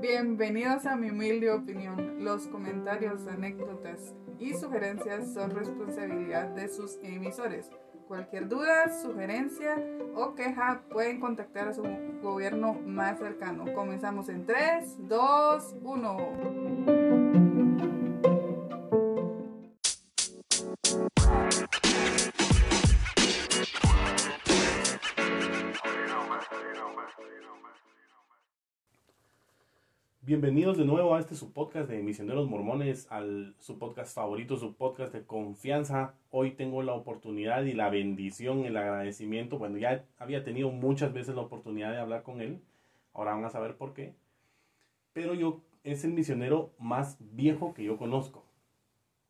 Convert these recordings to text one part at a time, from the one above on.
Bienvenidos a mi humilde opinión. Los comentarios, anécdotas y sugerencias son responsabilidad de sus emisores. Cualquier duda, sugerencia o queja pueden contactar a su gobierno más cercano. Comenzamos en 3, 2, 1. Bienvenidos de nuevo a este su podcast de Misioneros Mormones, al su podcast favorito, su podcast de confianza. Hoy tengo la oportunidad y la bendición, el agradecimiento. Bueno, ya había tenido muchas veces la oportunidad de hablar con él. Ahora van a saber por qué. Pero yo es el misionero más viejo que yo conozco.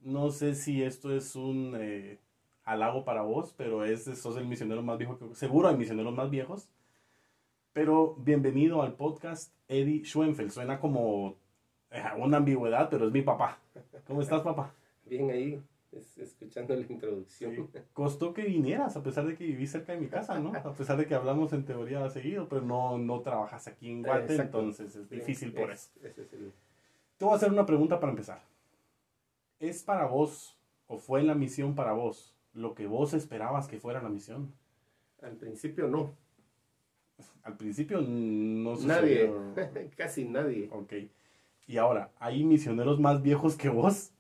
No sé si esto es un eh, halago para vos, pero es, sos el misionero más viejo que seguro hay misioneros más viejos. Pero bienvenido al podcast Eddie Schwenfeld. Suena como eh, una ambigüedad, pero es mi papá. ¿Cómo estás, papá? Bien ahí, escuchando la introducción. Costó que vinieras, a pesar de que vivís cerca de mi casa, ¿no? A pesar de que hablamos en teoría seguido, pero no, no trabajas aquí en Guate, entonces es difícil por eso. Te voy a hacer una pregunta para empezar. ¿Es para vos, o fue la misión para vos, lo que vos esperabas que fuera la misión? Al principio no al principio no Nadie, casi nadie. Ok. Y ahora, ¿hay misioneros más viejos que vos?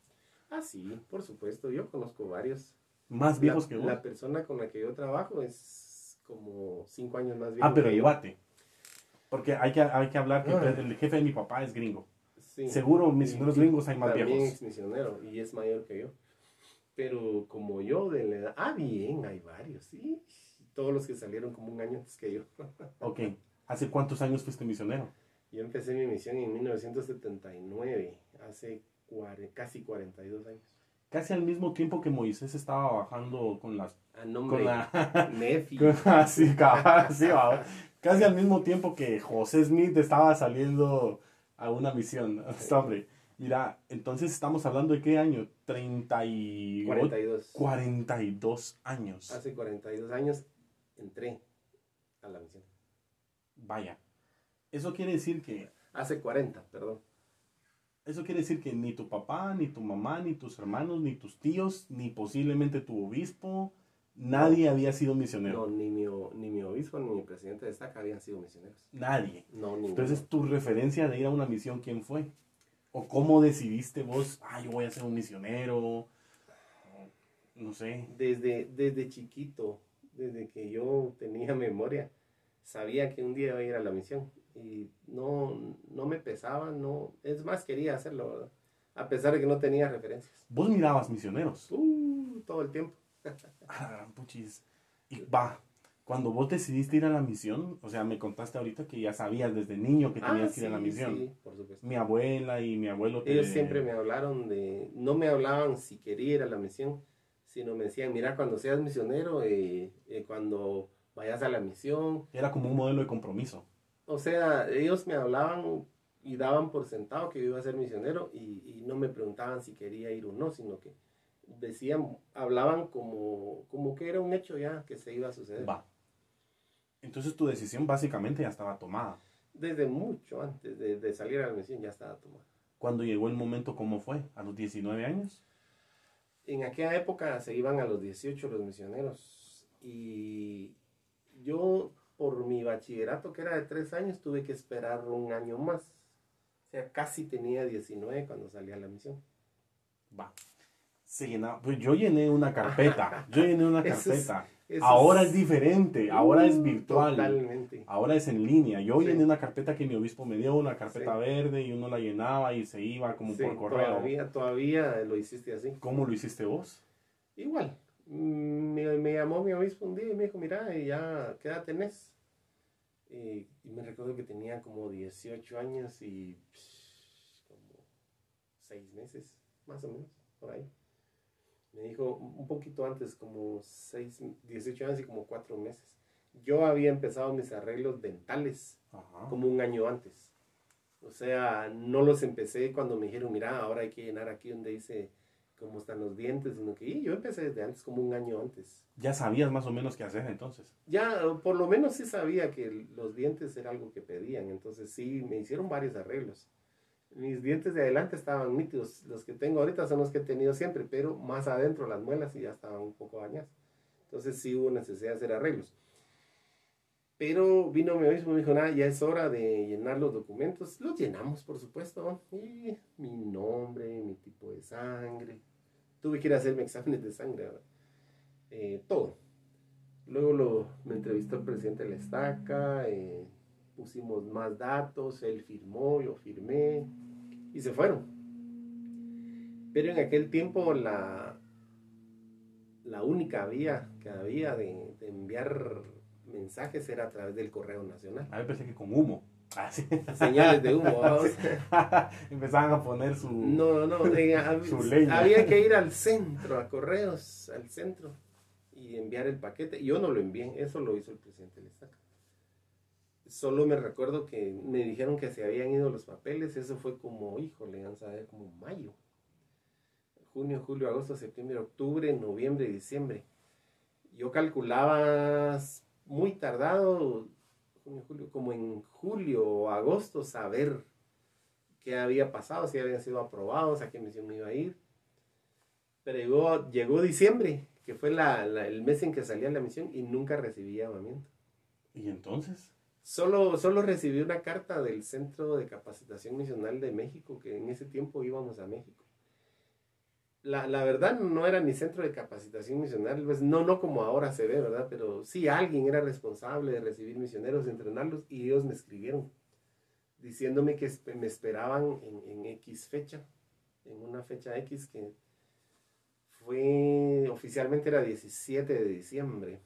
Ah, sí, por supuesto. Yo conozco varios. ¿Más viejos que vos? La persona con la que yo trabajo es como cinco años más viejo. Ah, pero iguate. Porque hay que, hay que hablar que ah. el jefe de mi papá es gringo. Sí. Seguro misioneros gringos hay más viejos. También es misionero y es mayor que yo. Pero como yo de la edad... Ah, bien, hay varios, sí todos los que salieron como un año antes que yo. ok. ¿Hace cuántos años fuiste misionero? Yo empecé mi misión en 1979, hace casi 42 años. Casi al mismo tiempo que Moisés estaba bajando con las... A nombre con la, Nefi. sí, casi al mismo tiempo que José Smith estaba saliendo a una misión. hombre. Mira, entonces estamos hablando de qué año? 30 y... 42. 42 años. Hace 42 años entré a la misión. Vaya. Eso quiere decir que... Hace 40, perdón. Eso quiere decir que ni tu papá, ni tu mamá, ni tus hermanos, ni tus tíos, ni posiblemente tu obispo, nadie había sido misionero. No, ni mi, ni mi obispo, ni mi presidente de estaca habían sido misioneros. Nadie. No, ni Entonces, tu referencia de ir a una misión, ¿quién fue? ¿O cómo decidiste vos, ah, yo voy a ser un misionero? No sé. Desde, desde chiquito, desde que yo tenía memoria, sabía que un día iba a ir a la misión y no, no me pesaba, no, es más, quería hacerlo, ¿verdad? A pesar de que no tenía referencias. ¿Vos mirabas misioneros? Uh, todo el tiempo. ah, puchis. Y va, cuando vos decidiste ir a la misión, o sea, me contaste ahorita que ya sabías desde niño que tenías ah, que ir a la misión. Sí, por supuesto. Mi abuela y mi abuelo. Ellos siempre me hablaron de, no me hablaban si quería ir a la misión, sino me decían, mira, cuando seas misionero, eh, eh, cuando vayas a la misión. Era como un modelo de compromiso. O sea, ellos me hablaban y daban por sentado que yo iba a ser misionero y, no me preguntaban si quería ir o no, sino que decían, hablaban como, como que era un hecho ya que se iba a suceder. Va. Entonces tu decisión básicamente ya estaba tomada. Desde mucho antes de, de salir a la misión ya estaba tomada. Cuando llegó el momento, ¿cómo fue? ¿A los 19 años? En aquella época se iban a los 18 los misioneros y yo por mi bachillerato que era de tres años tuve que esperar un año más. O sea, casi tenía 19 cuando salí a la misión. Va. Se llenaba. Pues yo llené una carpeta. Yo llené una carpeta ahora es, diferente, ahora es virtual. Totalmente. Ahora es en línea. Yo llené una carpeta que mi obispo me dio, una carpeta verde, y uno la llenaba y se iba como por correo. Todavía, todavía lo hiciste así. ¿Cómo lo hiciste vos? Igual. Mm, me, me llamó mi obispo un día y me dijo, mira, ya, ¿qué edad tenés? Y, me recuerdo que tenía como 18 años y como 6 meses, más o menos, por ahí me dijo un poquito antes, como 6, 18 años y como 4 meses. Yo había empezado mis arreglos dentales como un año antes. O sea, no los empecé cuando me dijeron, mira, ahora hay que llenar aquí donde dice cómo están los dientes, sino que y yo empecé desde antes, como un año antes. Ya sabías más o menos qué hacer entonces. Ya, por lo menos sí sabía que los dientes era algo que pedían, entonces sí, me hicieron varios arreglos. Mis dientes de adelante estaban nítidos, los que tengo ahorita son los que he tenido siempre, pero más adentro las muelas ya estaban un poco dañadas. Entonces sí hubo necesidad de hacer arreglos. Pero vino mi obispo y me dijo, nada, ya es hora de llenar los documentos. Los llenamos, por supuesto. Y mi nombre, mi tipo de sangre. Tuve que ir a hacerme exámenes de sangre. Eh, todo. Luego lo, me entrevistó el presidente de la estaca. Eh, pusimos más datos. Él firmó, yo firmé. Y se fueron. Pero en aquel tiempo la, la única vía que había de, de enviar mensajes era a través del correo nacional. A mí pensé que con humo. Ah, sí. Señales de humo. Empezaban a poner su... No, no, hab- Su leña. había que ir al centro, a correos, al centro, y enviar el paquete. Yo no lo envié, eso lo hizo el presidente del Estaca. Solo me recuerdo que me dijeron que se habían ido los papeles, eso fue como, híjole, vamos a ver, como mayo. Junio, julio, agosto, septiembre, octubre, noviembre, diciembre. Yo calculaba muy tardado, junio, julio, como en julio o agosto, saber qué había pasado, si habían sido aprobados, a qué misión me iba a ir. Pero llegó, llegó diciembre, que fue la- la- el mes en que salía la misión y nunca recibí llamamiento. ¿Y entonces? Solo, solo recibí una carta del Centro de Capacitación Misional de México, que en ese tiempo íbamos a México. La, la verdad no era ni centro de capacitación misional, pues no, no como ahora se ve, ¿verdad? Pero sí alguien era responsable de recibir misioneros, entrenarlos, y ellos me escribieron diciéndome que me esperaban en, en X fecha, en una fecha X que fue, oficialmente era 17 de diciembre.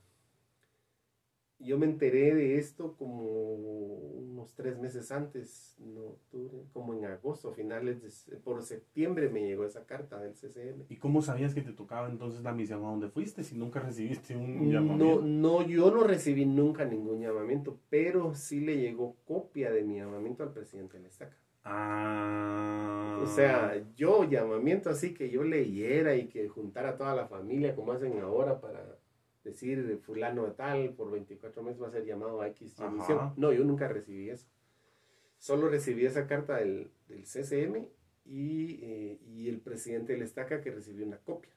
Yo me enteré de esto como unos tres meses antes, no octubre, como en agosto, finales de, por septiembre me llegó esa carta del CCM. ¿Y cómo sabías que te tocaba entonces la misión a donde fuiste si nunca recibiste un No, llamamiento? no, yo no recibí nunca ningún llamamiento, pero sí le llegó copia de mi llamamiento al presidente de la estaca. Ah. O sea, yo llamamiento así que yo leyera y que juntara a toda la familia como hacen ahora para decir fulano de tal por 24 meses va a ser llamado a X y Ajá. misión. No, yo nunca recibí eso. Solo recibí esa carta del, del CCM y, eh, y el presidente de la estaca que recibió una copia.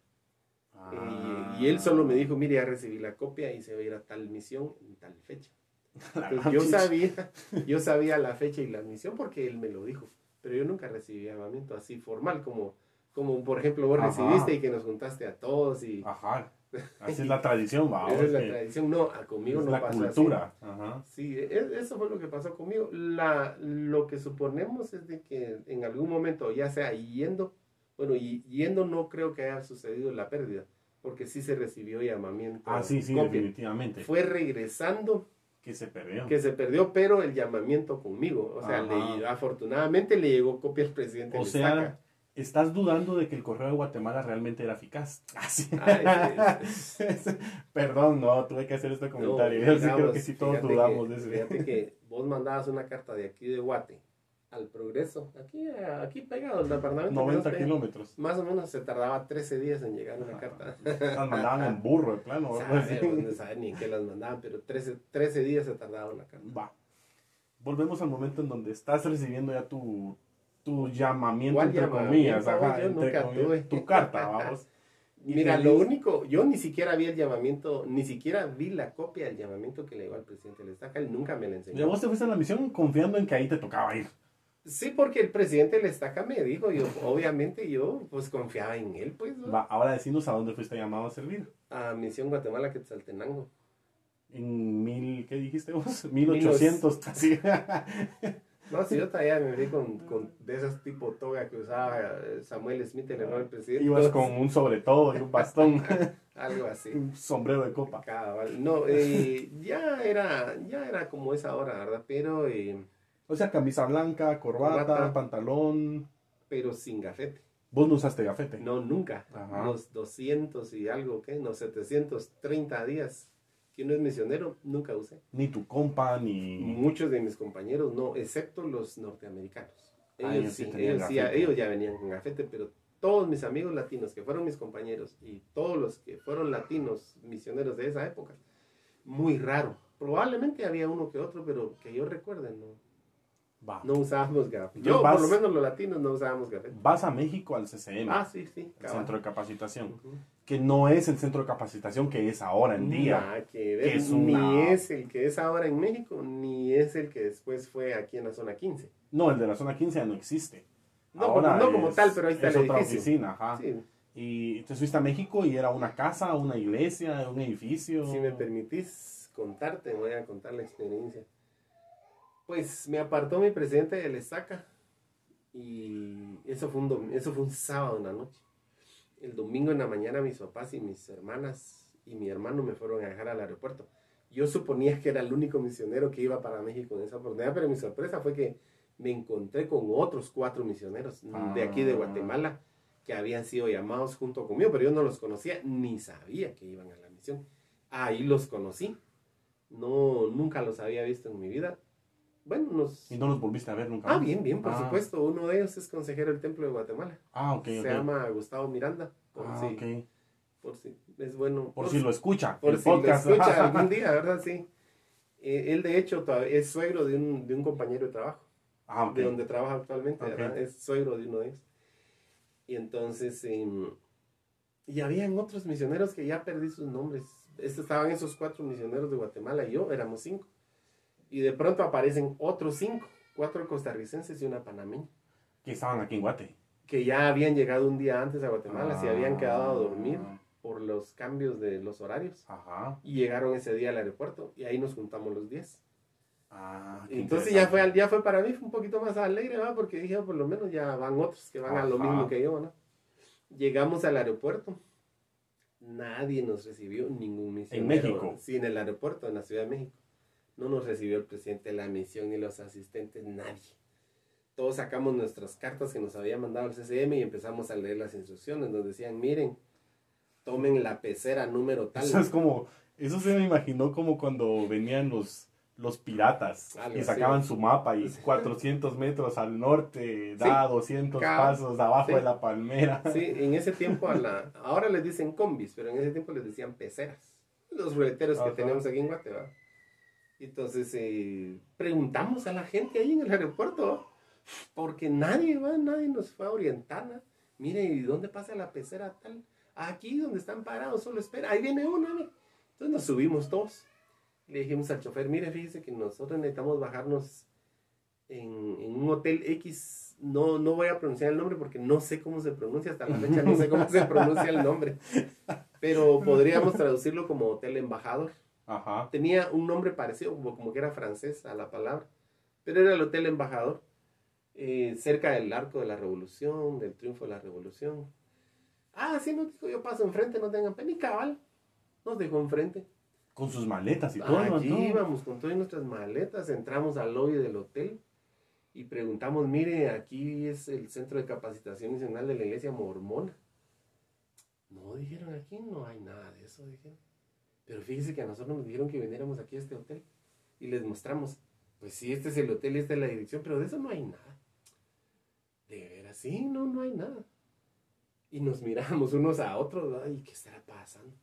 Ah. Y, y él solo me dijo, mire, ya recibí la copia y se va a ir a tal misión en tal fecha. Entonces, yo sabía, yo sabía la fecha y la misión porque él me lo dijo, pero yo nunca recibí llamamiento así formal como, como por ejemplo vos Ajá. recibiste y que nos juntaste a todos y Ajá. Así es la tradición, va. esa es la tradición. No, conmigo es no la pasó cultura. Ajá. así. Sí, e- eso fue lo que pasó conmigo. La, lo que suponemos es de que en algún momento, ya sea yendo, bueno, y yendo no creo que haya sucedido la pérdida, porque sí se recibió llamamiento. Ah, sí, sí, copia. definitivamente. Fue regresando Que se perdió. que se perdió, pero el llamamiento conmigo. O sea, Ajá. le- afortunadamente le llegó copia al presidente. O sea. ¿Estás dudando de que el correo de Guatemala realmente era eficaz? Ah, sí. Ay, sí, Perdón, no, tuve que hacer este No, comentario. Sí creo que sí todos dudamos que- de eso. Fíjate que vos mandabas una carta de aquí de Guate al Progreso, aquí, aquí pegado al departamento. 90 que nos pega. kilómetros. Más o menos se tardaba 13 días en llegar una carta. Las mandaban en burro, de plano. así. Sabe, no sabe ni en qué las mandaban, pero 13, 13 días se tardaba una carta. Va. Volvemos al momento en donde estás recibiendo ya tu, tu llamamiento, ¿Cuál entre comillas. Yo Ajá, entre nunca comillas, tuve. Tu carta, vamos. Y Mira, lo único, yo ni siquiera vi el llamamiento, ni siquiera vi la copia del llamamiento que le llegó al presidente del Estaca, él nunca me la Ya enseñó. vos te fuiste a la misión confiando en que ahí te tocaba ir. Sí, porque el presidente del Estaca me dijo, yo, obviamente yo pues confiaba en él, pues, ¿no? Va, ahora decinos a dónde fuiste llamado a servir. a Misión Guatemala Quetzaltenango. En mil, ¿qué dijiste vos? 1800. casi. No, si yo todavía me vi con, con de esas tipo toga que usaba eh, Samuel Smith, el hermano del presidente. Ibas con un sobre todo y un bastón, Algo así. un sombrero de copa. Cabal. No, eh, ya era, ya era como esa hora, ¿verdad? Pero, eh, O sea, camisa blanca, corbata, Corbata. pantalón. pero sin gafete. Vos no usaste gafete. No, nunca. Ajá. Los 200 y algo, ¿qué? No, 730 días que uno es misionero, nunca usé. Ni tu compa, ni. Muchos de mis compañeros no, excepto los norteamericanos. Ah, Ellos, sí ellos, sí, ellos ya venían con gafete, pero todos mis amigos latinos que fueron mis compañeros y todos los que fueron latinos misioneros de esa época, muy raro. Probablemente había uno que otro, pero que yo recuerde, no, Va. no usábamos gafet. Entonces Yo, vas- por lo menos los latinos, no usábamos gafet. Vas a México al CCM, Ah, sí, sí. el centro de capacitación, Ujú. que no es el centro de capacitación que es ahora en día. Nada que que es Ni una- es el que es ahora en México, ni es el que después fue aquí en la zona 15. No, el de la zona 15 ya no existe. No, Ahora como, no como es- tal, pero ahí está es el otra edificio. oficina, ajá. Sí, Y entonces fuiste a México y era una casa, una iglesia, un edificio. Si me permitís contarte, voy a contar la experiencia. Pues me apartó mi presidente de Lesaca y eso fue, un eso fue un sábado en la noche. El domingo en la mañana mis papás y mis hermanas y mi hermano me fueron a dejar al aeropuerto. Yo suponía que era el único misionero que iba para México en esa oportunidad, pero mi sorpresa fue que me encontré con otros cuatro misioneros de aquí de Ah. Guatemala que habían sido llamados junto conmigo, pero yo no los conocía ni sabía que iban a la misión. Ahí los conocí. No, nunca los había visto en mi vida. Bueno, nos... Y no los volviste a ver nunca. Ah, más? bien, bien, por Ah. supuesto. Uno de ellos es consejero del Templo de Guatemala. Ah, ok, Se llama Gustavo Miranda. Por, Ah, si, ok. por si es bueno. Por si lo escucha. por el si lo escucha algún día, ¿verdad? Sí. Eh, él, de hecho, es suegro de un, de un compañero de trabajo. Ah, ok. de donde trabaja actualmente. ¿verdad? Es suegro de uno de ellos. Y entonces, em, y habían otros misioneros que ya perdí sus nombres. Estos estaban esos cuatro misioneros de Guatemala y yo, éramos cinco. Y de pronto aparecen otros cinco, cuatro costarricenses y una panameña, Que estaban aquí en Guate. que ya habían llegado un día antes a Guatemala, se habían quedado a dormir Ah. por los cambios de los horarios. Ajá. Y llegaron ese día al aeropuerto y ahí nos juntamos los diez. Ah, qué Entonces ya fue, ya fue para mí fue un poquito más alegre, ¿va? Porque dije, "Ah, por lo menos ya van otros que van a lo mismo que yo, ¿no? Llegamos al aeropuerto. Nadie nos recibió, ningún misionero. México? Sí, en el aeropuerto, en la Ciudad de México. No nos recibió el presidente de la misión ni los asistentes, nadie. Todos sacamos nuestras cartas que nos había mandado el CCM y empezamos a leer las instrucciones donde decían, miren, tomen la pecera número tal. Eso es como, eso se me imaginó como cuando venían los, los piratas Algo y así. sacaban su mapa y 400 metros al norte da 200 Cabal. pasos abajo Sí. de la palmera. Sí, en ese tiempo, a la, ahora les dicen combis, pero en ese tiempo les decían peceras. Los ruleteros que tenemos aquí en Guatemala. Entonces, eh, preguntamos a la gente ahí en el aeropuerto, porque nadie, va, nadie nos fue a orientar. ¿no? Mire, ¿y dónde pasa la pecera tal? Aquí donde están parados, solo espera. Ahí viene una. mire. Entonces nos subimos todos. Le dijimos al chofer, mire, fíjese que nosotros necesitamos bajarnos en, en un hotel X. No, no voy a pronunciar el nombre porque no sé cómo se pronuncia hasta la fecha, no sé cómo se pronuncia el nombre. Pero podríamos traducirlo como Hotel Embajador. Ajá. Tenía un nombre parecido, como, como que era francés a la palabra, pero era el Hotel Embajador, eh, cerca del Arco de la Revolución, del Triunfo de la Revolución. Ah, sí, nos dijo, yo paso enfrente, no tengan pena, y cabal, nos dejó enfrente. Con sus maletas y todo. Allí ¿no? íbamos con todas nuestras maletas, entramos al lobby del hotel y preguntamos, mire, aquí es el Centro de Capacitación Nacional de la Iglesia Mormona. No, dijeron, aquí no hay nada de eso, dijeron. Pero fíjese que a nosotros nos dijeron que viniéramos aquí a este hotel y les mostramos, pues sí, este es el hotel y esta es la dirección, pero de eso no hay nada. De veras, sí, no, no hay nada. Y nos miramos unos a otros, ay, ¿qué estará pasando?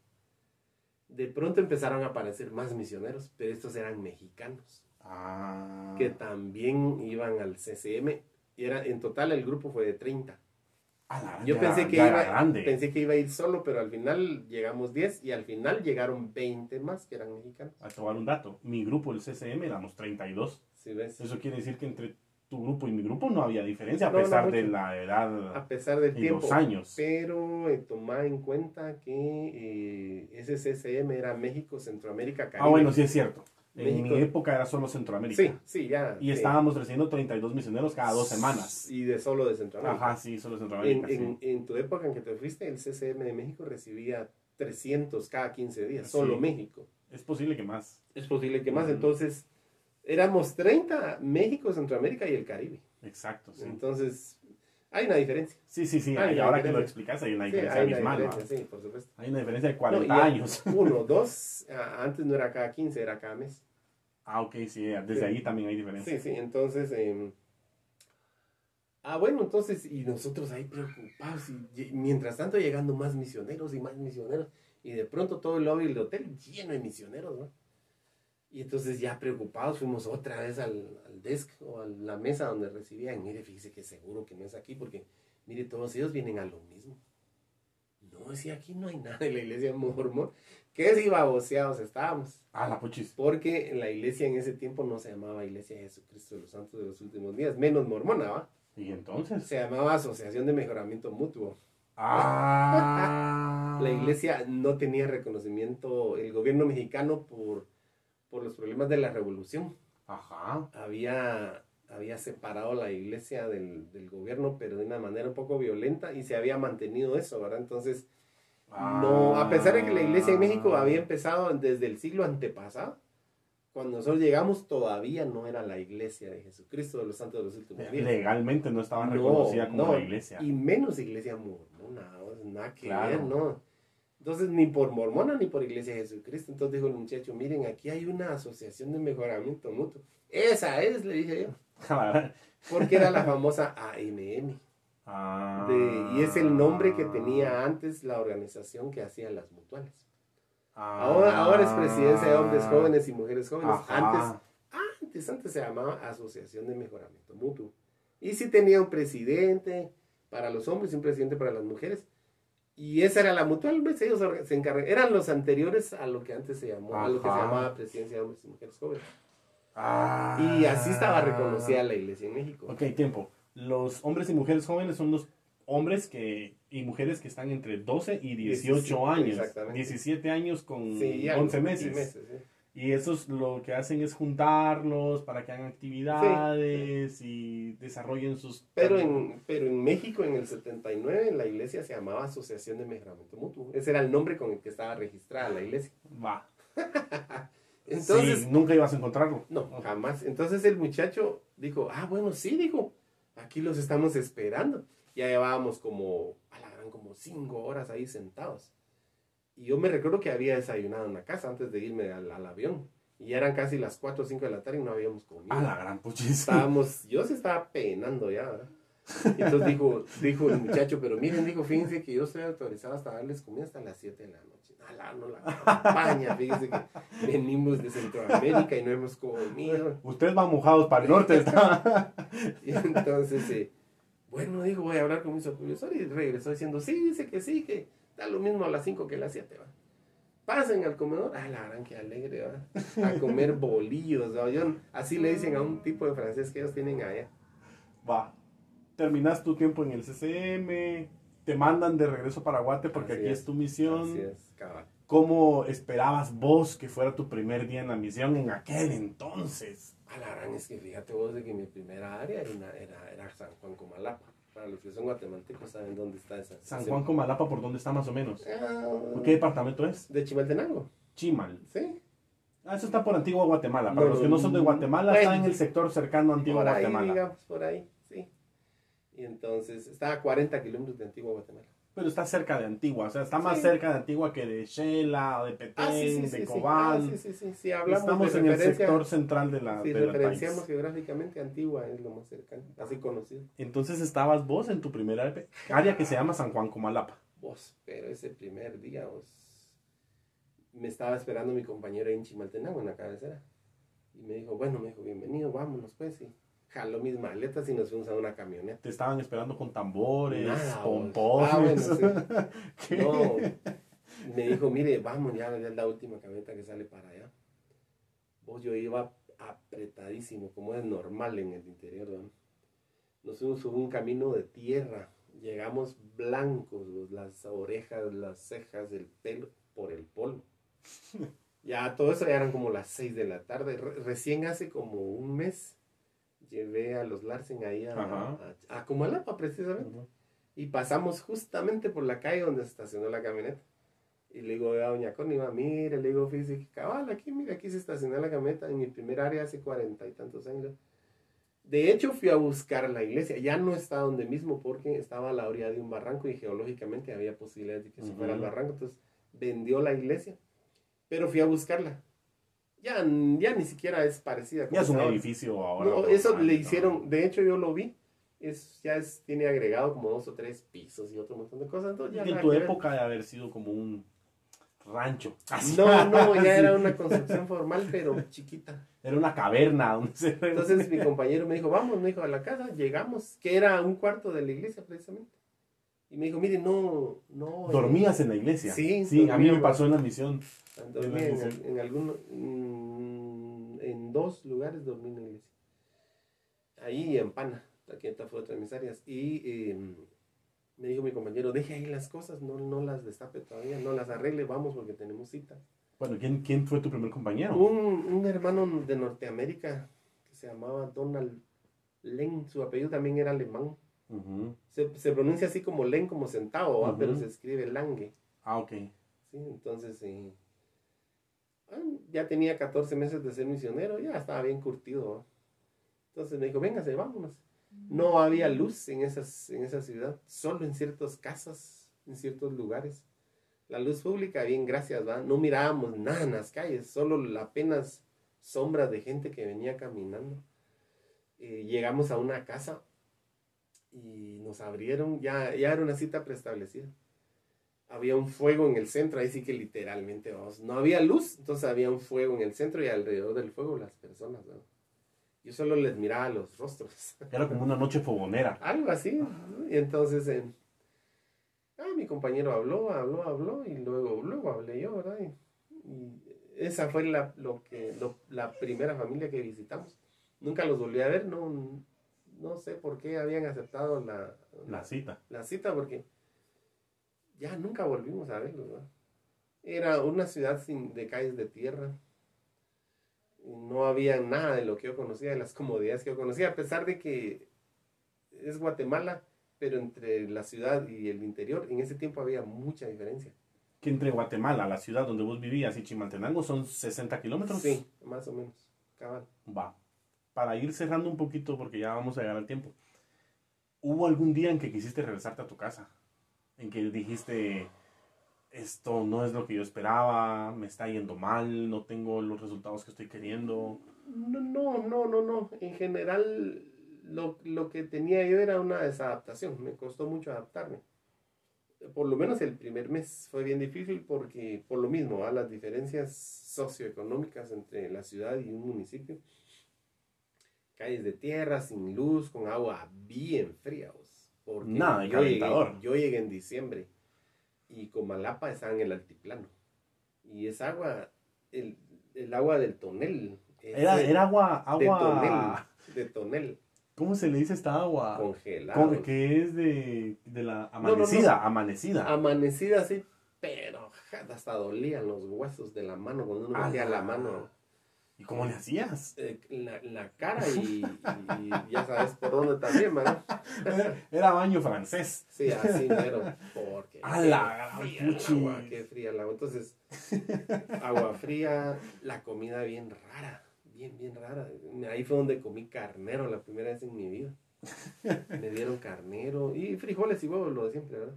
De pronto empezaron a aparecer más misioneros, pero estos eran mexicanos, Ah. que también iban al CCM. Y era, en total el grupo fue de 30. La- Yo ya- pensé que, iba, grande. pensé que iba a ir solo, pero al final llegamos 10 y al final llegaron 20 más que eran mexicanos. A tomar un dato. Mi grupo, el CCM, éramos 32. ¿Sí ves? Eso quiere decir que entre tu grupo y mi grupo no había diferencia a No, no pesar de la edad A pesar del y tiempo. los años. Pero eh, toma en cuenta que eh, ese CCM era México, Centroamérica, Caribe. Ah, bueno, sí es cierto. En México. mi época era solo Centroamérica. Sí, sí, ya. Y estábamos recibiendo 32 misioneros cada dos semanas. Y de solo de Centroamérica. Ajá, sí, solo En, Centroamérica. en, sí. en tu época en que te fuiste, el CCM de México recibía 300 cada 15 días, solo Sí. México. Es posible que más. Es posible que más, Ujú. entonces éramos 30, México, Centroamérica y el Caribe. Exacto, sí. Hay hay una diferencia. Sí, sí, sí. Hay ahora que lo explicas, hay una Sí, diferencia hay una diferencia, sí, por supuesto. Hay una diferencia de No, 40 y- años. Uno, dos, ah, antes no era cada 15, era cada mes. Ah, ok, sí, desde Sí. ahí también hay diferencia. Sí, sí, entonces, em, Ah, bueno, entonces, y nosotros ahí preocupados, y, y mientras tanto llegando más misioneros y más misioneros, y de pronto todo el lobby del hotel lleno de misioneros, ¿no? Y entonces ya preocupados fuimos otra vez al, al desk o a la mesa donde recibían, mire, fíjese que seguro que no es aquí, porque mire, todos ellos vienen a lo mismo. No, decía, aquí no hay nada en la iglesia mormón. ¿Qué si baboseados estábamos? Ah, la puchis. Porque la iglesia en ese tiempo no se llamaba Iglesia de Jesucristo de los Santos de los Últimos Días, menos mormona, ¿va? ¿Y entonces? Se llamaba Asociación de Mejoramiento Mutuo. Ah. La iglesia no tenía reconocimiento, el gobierno mexicano, por, por los problemas de la revolución. Ajá. Había, había separado la iglesia del, del gobierno, pero de una manera un poco violenta, y se había mantenido eso, ¿verdad? Entonces, no, a pesar de que la iglesia en México Ah. había empezado desde el siglo antepasado, cuando nosotros llegamos todavía no era la iglesia de Jesucristo de los Santos de los Últimos Días. Legalmente no estaba No, reconocida como no, la iglesia. Y menos iglesia mormona, nada que Claro. ver, ¿no? Entonces, ni por mormona ni por iglesia de Jesucristo. Entonces dijo el muchacho, miren, aquí hay una asociación de mejoramiento mutuo. Esa es, le dije yo, porque era la famosa AMM. Ah. de- y es el nombre que tenía antes la organización que hacía las mutuales. Ah. Ahora, ahora es presidencia de hombres jóvenes y mujeres jóvenes. Ajá. Antes, antes, antes se llamaba Asociación de Mejoramiento Mutuo. Y sí tenía un presidente para los hombres y un presidente para las mujeres. Y esa era la mutual, pues, ellos se encargaban. Eran los anteriores a lo que antes se llamó, a lo que se llamaba Presidencia de Hombres y Mujeres Jóvenes. Ah. Y así estaba reconocida la iglesia en México. Ok, tiempo. Los hombres y mujeres jóvenes son los hombres que y mujeres que están entre 12 y 18 17, años. exactamente. 17 años con Sí, ya, 11 y meses. sí. Y esos lo que hacen es juntarlos para que hagan actividades y desarrollen sus... Pero en, pero en México, en el 79, la iglesia se llamaba Asociación de Mejoramiento Mutuo. Ese era el nombre con el que estaba registrada la iglesia. Va. Entonces, sí, nunca ibas a encontrarlo. no, jamás. Entonces el muchacho dijo, ah, bueno, sí, dijo, aquí los estamos esperando. Ya llevábamos como, a la gran, como cinco horas ahí sentados. Y yo me recuerdo que había desayunado en la casa antes de irme al, al avión. Y eran casi las 4 o 5 de la tarde y no habíamos comido. A la gran puchis. estábamos, yo se estaba penando ya, ¿verdad? Entonces dijo, dijo el muchacho, pero miren, dijo, fíjense que yo estoy autorizado hasta darles comida hasta las 7 de la noche. Alá, no la campaña, fíjense que venimos de Centroamérica y no hemos comido. Ustedes van mojados para el norte. ¿está? Y entonces, eh, bueno, dijo, voy a hablar con mi supervisor y regresó diciendo, sí, dice que sí, que da lo mismo a las 5 que a las 7, ¿va? Pasen al comedor, ah, la gran que alegre, ¿va? A comer bolillos, ¿va? Yo- así le dicen a un tipo de francés que ellos tienen allá. Va. Terminas tu tiempo en el CCM. Te mandan de regreso para Guate porque Así aquí es, es tu misión. Así es, cabal. ¿Cómo esperabas vos que fuera tu primer día en la misión en aquel entonces? A la gran es que fíjate vos de que mi primera área era, era San Juan Comalapa. Para los que son guatemaltecos saben dónde está esa. San Juan Comalapa, ¿por dónde está más o menos? Ah, ¿Qué departamento es? De Chimaltenango, Chimal. sí. Ah, eso está por Antigua Guatemala. Para No, los que no son de Guatemala, está en el sector cercano a Antigua por ahí, Guatemala. digamos, por ahí, sí. Y entonces está a 40 kilómetros de Antigua Guatemala. Pero está cerca de Antigua, o sea, está más Sí. cerca de Antigua que de Shela, de Petén, Ah, sí, sí, de. Cobán. Ah, sí, sí, sí. Si hablamos Estamos en el sector central de la, Si de referenciamos geográficamente, Antigua es lo más cercano, así conocido. Entonces estabas vos en tu primera área que se llama San Juan Comalapa. Vos, pero ese primer día, vos, me estaba esperando mi compañero en Chimaltenango, en la cabecera. Y me dijo, bueno, me dijo, bienvenido, vámonos pues. Y jaló mis maletas y nos fuimos a una camioneta. Te estaban esperando con tambores, Nada, pompones. Ah, bueno, sí. No, me dijo, mire, vamos, ya, ya es la última camioneta que sale para allá. Vos, yo iba apretadísimo, como es normal en el interior, ¿no? Nos fuimos por un camino de tierra. Llegamos blancos, las orejas, las cejas, el pelo, por el polvo. Ya todo eso ya eran como las 6 de la tarde. Re- recién hace como un mes llevé a los Larsen ahí a, Ajá. a, a Comalapa, precisamente. Ujú. Y pasamos justamente por la calle donde se estacionó la camioneta. Y le digo a doña Connie, va, mire, le digo, fíjese que cabal, aquí, mira, aquí se estacionó la camioneta en mi primer área hace cuarenta y tantos años. De hecho, fui a buscar la iglesia. Ya no está donde mismo porque estaba a la orilla de un barranco y geológicamente había posibilidades de que se fuera al barranco. Entonces, vendió la iglesia. Pero fui a buscarla. Ya, ya ni siquiera es parecida. Ya es un ahora. edificio ahora. No, eso le ¿no? hicieron, de hecho yo lo vi, Es, ya es, tiene agregado como dos o tres pisos y otro montón de cosas. Entonces ya en tu ver. época de haber sido como un rancho. No, no, ya era una construcción formal, pero chiquita. Era una caverna donde se... Entonces mi compañero me dijo, vamos, me dijo, a la casa, llegamos, que era un cuarto de la iglesia precisamente. Y me dijo, mire, no, no. eh, ¿Dormías en la iglesia? Sí, Sí, a mí me pasó en la misión. Dormí en en, mm, en dos lugares dormí en la iglesia. Ahí en Pana, aquí esta fue otra de mis áreas. Y eh, me dijo mi compañero, deje ahí las cosas, no, no las destape todavía, no las arregle, vamos porque tenemos cita. Bueno, ¿quién, quién fue tu primer compañero? Un, un hermano de Norteamérica que se llamaba Donald Len, su apellido también era alemán. Se, se pronuncia así como Len, como centavo. Ujú. pero se escribe Lange. Ah, ok. ¿sí? Entonces, eh, ah, ya tenía 14 meses de ser misionero, ya estaba bien curtido. Entonces me dijo, véngase, vámonos. No había luz en, esas, en esa ciudad, solo en ciertas casas, en ciertos lugares. La luz pública, bien, gracias, ¿va? No mirábamos nada en las calles, solo apenas sombras de gente que venía caminando. Eh, llegamos a una casa y nos abrieron, ya, ya era una cita preestablecida. Había un fuego en el centro, ahí sí que literalmente, vamos, no había luz, entonces había un fuego en el centro y alrededor del fuego las personas, ¿no? Yo solo les miraba los rostros. Era como una noche fogonera. Algo así. ¿no? Y entonces, eh, ah, mi compañero habló, habló, habló, y luego, luego hablé yo, ¿verdad? Y, y esa fue la, lo que, lo- la primera familia que visitamos. Nunca los volví a ver, no, no sé por qué habían aceptado la, La cita. la cita, porque ya nunca volvimos a verlos, ¿verdad? Era una ciudad sin, de calles de tierra. No había nada de lo que yo conocía, de las comodidades que yo conocía, a pesar de que es Guatemala, pero entre la ciudad y el interior, en ese tiempo había mucha diferencia. Que entre Guatemala, la ciudad donde vos vivías, y Chimaltenango son 60 kilómetros. Sí, más o menos, cabal. Va. Para ir cerrando un poquito, porque ya vamos a llegar al tiempo. ¿Hubo algún día en que quisiste regresarte a tu casa? En que dijiste, esto no es lo que yo esperaba, me está yendo mal, no tengo los resultados que estoy queriendo. No, no, no, no, no. En general, lo, lo que tenía yo era una desadaptación. Me costó mucho adaptarme. Por lo menos el primer mes fue bien difícil porque, por lo mismo, ¿va? las diferencias socioeconómicas entre la ciudad y un municipio. Calles de tierra, sin luz, con agua bien fría. Porque Nada yo llegué, yo llegué en diciembre y Comalapa estaba en el altiplano. Y esa agua, el, el agua del tonel. Era, era agua, de agua, tonel, de tonel, ¿cómo se le dice esta agua? congelado. Con- que es de, de la amanecida, amanecida. Amanecida así, pero hasta dolían los huesos de la mano cuando uno metía la mano ¿Y cómo le hacías? eh, la, la cara y, y ya sabes por dónde también, ¿verdad? Era baño francés. Sí, así pero porque A la fría el agua, qué fría el agua. Entonces, agua fría, la comida bien rara, bien, bien rara. Ahí fue donde comí carnero la primera vez en mi vida. Me dieron carnero y frijoles y huevos, lo de siempre, ¿verdad?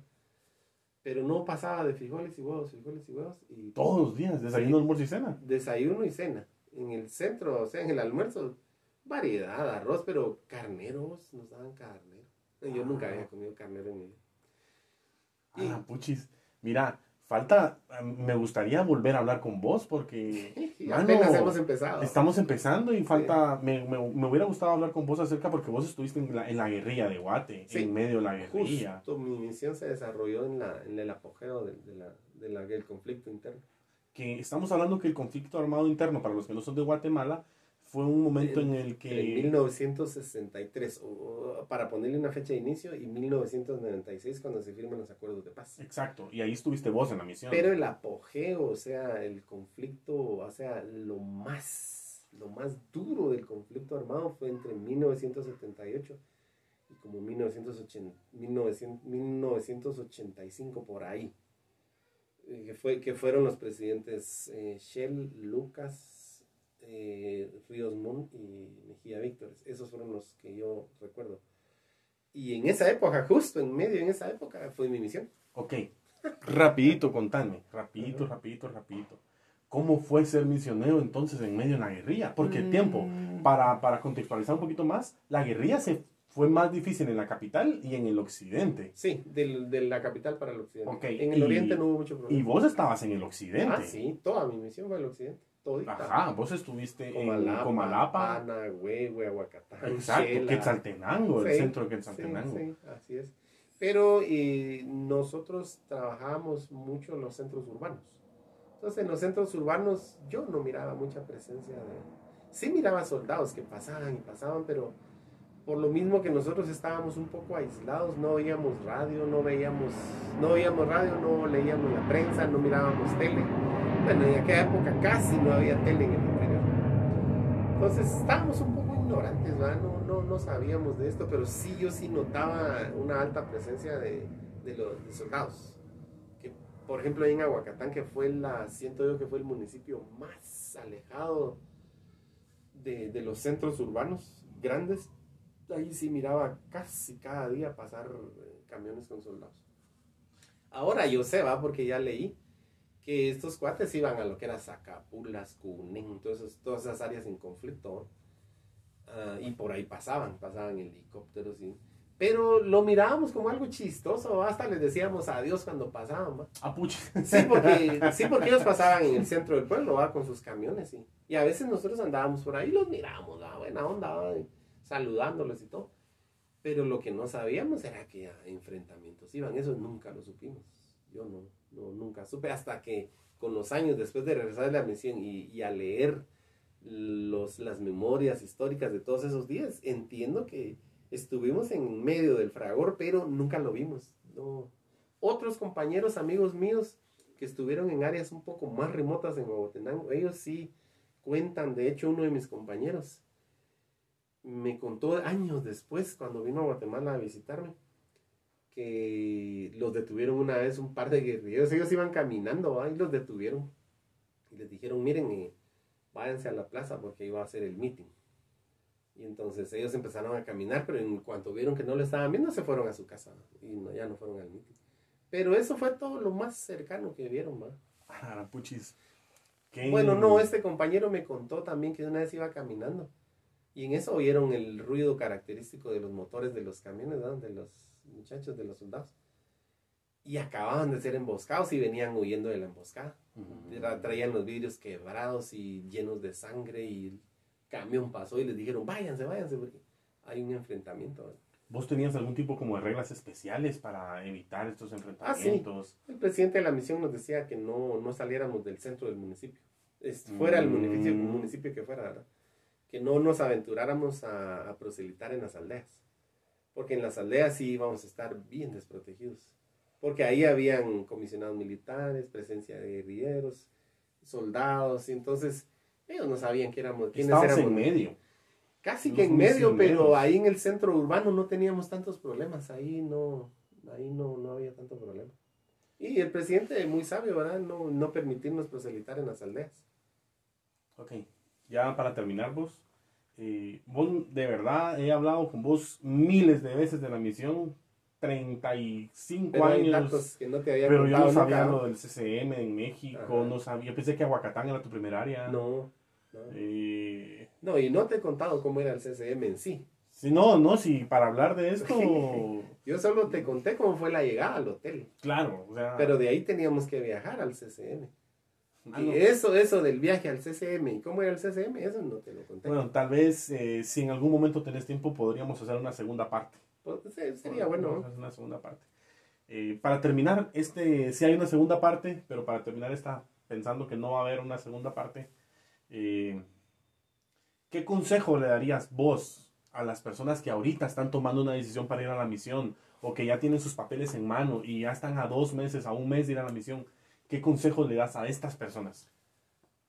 Pero no pasaba de frijoles y huevos, frijoles y huevos y Todos los días, desayuno, almuerzo y cena. desayuno y cena. En el centro, o sea, en el almuerzo, variedad, arroz, pero carneros, nos daban carnero. Yo nunca había comido carnero en mi vida. Y- Ah, puchis. Mira, falta, me gustaría volver a hablar con vos porque mano, apenas hemos empezado. estamos empezando y falta, me, me, me hubiera gustado hablar con vos acerca porque vos estuviste en la, en la guerrilla de Guate, Sí. en medio de la guerrilla. Justo mi misión se desarrolló en, la, en el apogeo de, de la, de la- del conflicto interno. Que estamos hablando que el conflicto armado interno, para los que no son de Guatemala, fue un momento en el En que... 1963, o- o para ponerle una fecha de inicio, y 1996 cuando se firman los acuerdos de paz. Exacto, y ahí estuviste vos en la misión. Pero el apogeo, o sea, el conflicto, o sea, lo más, lo más duro del conflicto armado fue entre 1978 y como 1980, 1900 1985 por ahí. Eh, Que, fue, que fueron los presidentes eh, Shell, Lucas, eh, Ríos Montt y Mejía Víctores. Esos fueron los que yo recuerdo. Y en esa época, justo en medio, en esa época, fue mi misión. Ok, rapidito, contame, rapidito, rapidito, rapidito. ¿Cómo fue ser misionero entonces en medio de la guerrilla? Porque Mm. tiempo, para, para contextualizar un poquito más, la guerrilla se fue más difícil en la capital y en el occidente. Sí, del- de la capital para el occidente. Ok, En el y- oriente no hubo mucho problema. Y vos estabas en el occidente. Ah, sí, toda mi misión fue el occidente. Todita. Ajá, vos estuviste en Comalapa, Comalapa. Pana, Huehue, Aguacatán, Exacto, Xela. Quetzaltenango, el Sí, centro de Quetzaltenango. Sí, sí, así es. Pero eh, nosotros trabajamos mucho en los centros urbanos. Entonces, en los centros urbanos yo no miraba mucha presencia de... Sí miraba soldados que pasaban y pasaban, pero por lo mismo que nosotros estábamos un poco aislados, no oíamos radio, no veíamos, no oíamos radio, no leíamos la prensa, no mirábamos tele. Bueno, en aquella época casi no había tele en el interior. Entonces estábamos un poco ignorantes, ¿verdad? No, no, no sabíamos de esto, pero sí yo sí notaba una alta presencia de, de los de soldados. Que, por ejemplo, ahí en Aguacatán, que fue la, siento yo que fue el municipio más alejado de, de los centros urbanos grandes, ahí sí miraba casi cada día pasar eh, camiones con soldados. Ahora yo sé, va, porque ya leí que estos cuates iban a lo que era Zacapulas, Cunén, todas esas, todas esas áreas en conflicto. Ah, y por ahí pasaban, pasaban helicópteros. Y, pero lo mirábamos como algo chistoso, hasta les decíamos adiós cuando pasaban. ¿va? Pucha. Sí, porque, sí, porque ellos pasaban en el centro del pueblo, ¿va? con sus camiones. sí. Y a veces nosotros andábamos por ahí y los mirábamos, ¿va? buena onda, ¿va? Y saludándoles y todo. Pero lo que no sabíamos era que enfrentamientos iban, eso nunca lo supimos. Yo no, no nunca supe hasta que con los años después de regresar de la misión y, y a leer los, las memorias históricas de todos esos días, entiendo que estuvimos en medio del fragor, pero nunca lo vimos. No. Otros compañeros, amigos míos, que estuvieron en áreas un poco más remotas en Huehuetenango, ellos sí cuentan, de hecho uno de mis compañeros me contó años después, cuando vino a Guatemala a visitarme, que los detuvieron una vez un par de guerrilleros, ellos iban caminando ¿va? y los detuvieron y les dijeron, miren, eh, váyanse a la plaza porque iba a ser el meeting. Y entonces ellos empezaron a caminar, pero en cuanto vieron que no lo estaban viendo, se fueron a su casa y no, ya no fueron al meeting. Pero eso fue todo lo más cercano que vieron, ¿va? Ah, puchis. Qué- Bueno, no, este compañero me contó también que una vez iba caminando y en eso oyeron el ruido característico de los motores de los camiones, ¿no? de los muchachos, de los soldados. Y acababan de ser emboscados y venían huyendo de la emboscada. Ujú. Tra- Traían los vidrios quebrados y llenos de sangre y el camión pasó y les dijeron, váyanse, váyanse, porque hay un enfrentamiento. ¿no? ¿Vos tenías algún tipo como de reglas especiales para evitar estos enfrentamientos? El presidente de la misión nos decía que no, no saliéramos del centro del municipio. Es, fuera el municipio, Mm. municipio que fuera, ¿verdad? Que no nos aventuráramos a, a proselitar en las aldeas. Porque en las aldeas sí íbamos a estar bien desprotegidos. Porque ahí habían comisionados militares, presencia de guerrilleros, soldados, y entonces ellos no sabían que éramos, quiénes Estabas éramos. en medio. Casi que en medio, pero ahí en el centro urbano no teníamos tantos problemas, ahí no, ahí no, no había tanto problema. Y el presidente, muy sabio, ¿verdad? No, no permitirnos proselitar en las aldeas. Ok, ya para terminar vos, eh, vos de verdad he hablado con vos miles de veces de la misión, 35 Pero años, datos que no te había pero yo no sabía nunca, lo del CCM en México, Ajá. no sabía, pensé que Aguacatán era tu primer área. No, no. Eh, No, y no te he contado cómo era el CCM en sí. sí, no, no, sí, para hablar de esto, Yo solo te conté cómo fue la llegada al hotel. claro, o sea, Pero de ahí teníamos que viajar al CCM. Ah, no. eso, eso del viaje al CCM y cómo era el CCM, eso no te lo conté. bueno, tal vez eh, si en algún momento tenés tiempo podríamos hacer una segunda parte. Pues, sería bueno. Vamos a ¿no? hacer una segunda parte. Eh, para terminar, este, sí hay una segunda parte, pero para terminar esta, pensando que no va a haber una segunda parte, eh, ¿qué consejo le darías vos a las personas que ahorita están tomando una decisión para ir a la misión o que ya tienen sus papeles en mano y ya están a dos meses, a un mes de ir a la misión? ¿Qué consejo le das a estas personas?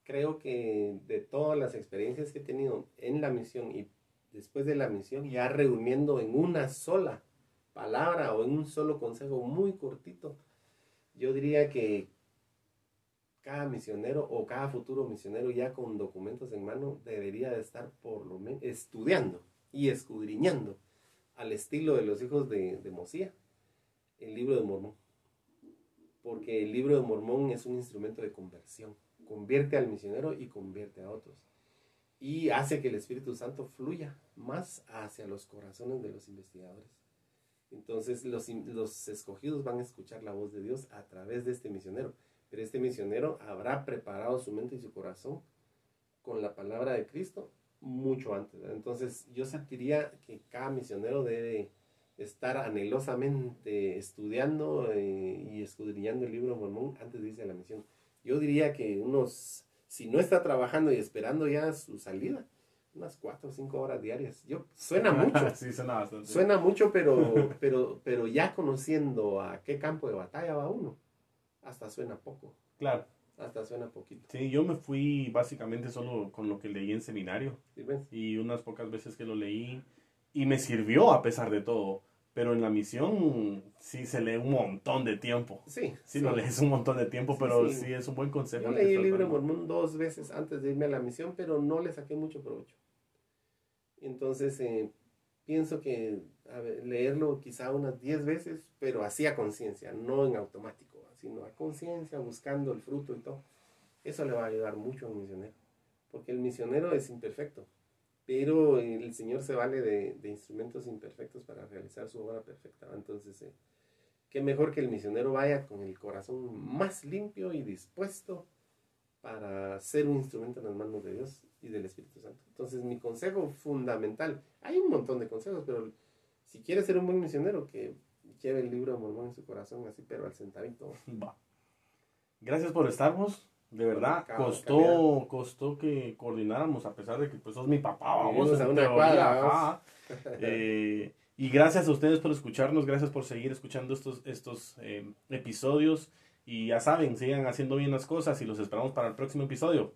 creo que de todas las experiencias que he tenido en la misión y después de la misión, ya reuniendo en una sola palabra o en un solo consejo muy cortito, yo diría que cada misionero o cada futuro misionero ya con documentos en mano debería de estar por lo menos estudiando y escudriñando al estilo de los hijos de, de Mosía, el libro de Mormón. Porque el libro de Mormón es un instrumento de conversión convierte al misionero y convierte a otros. y hace que el Espíritu Santo fluya más hacia los corazones de los investigadores. Entonces los, los escogidos van a escuchar la voz de Dios a través de este misionero, pero este misionero habrá preparado su mente y su corazón con la palabra de Cristo mucho antes. Entonces yo sentiría que cada misionero debe estar anhelosamente estudiando eh, y escudriñando el libro mormón antes de irse a la misión. Yo diría que unos, si no está trabajando y esperando ya su salida, unas cuatro o cinco horas diarias. Yo, suena mucho. sí, suena bastante. Suena mucho, pero, pero, pero ya conociendo a qué campo de batalla va uno, hasta suena poco. Claro. Hasta suena poquito. Sí, yo me fui básicamente solo con lo que leí en seminario. ¿Sí ves? Y unas pocas veces que lo leí. Y me sirvió a pesar de todo. Pero en la misión sí se lee un montón de tiempo. Sí. Sí, lo lees un montón de tiempo, Sí, pero sí. sí. es un buen consejo. Yo leí el libro. Mormón dos veces antes de irme a la misión, pero no le saqué mucho provecho. Entonces, eh, pienso que a ver, leerlo quizá unas 10 veces, pero así a conciencia, no en automático, sino a conciencia, buscando el fruto y todo. Eso le va a ayudar mucho a un misionero, porque el misionero es imperfecto, pero el Señor se vale de, de instrumentos imperfectos para realizar su obra perfecta. Entonces, eh, qué mejor que el misionero vaya con el corazón más limpio y dispuesto para ser un instrumento en las manos de Dios y del Espíritu Santo. Entonces, mi consejo fundamental, hay un montón de consejos, pero si quiere ser un buen misionero, que lleve el libro de Mormón en su corazón, así, pero al centavito. Va. Gracias por estarnos. De verdad, Cabo, costó, costó que coordináramos, a pesar de que pues sos mi papá, vamos, Vivimos a una teoría, cuadra, ajá. Eh, y gracias a ustedes por escucharnos, gracias por seguir escuchando estos, estos eh, episodios. Y ya saben, sigan haciendo bien las cosas y los esperamos para el próximo episodio.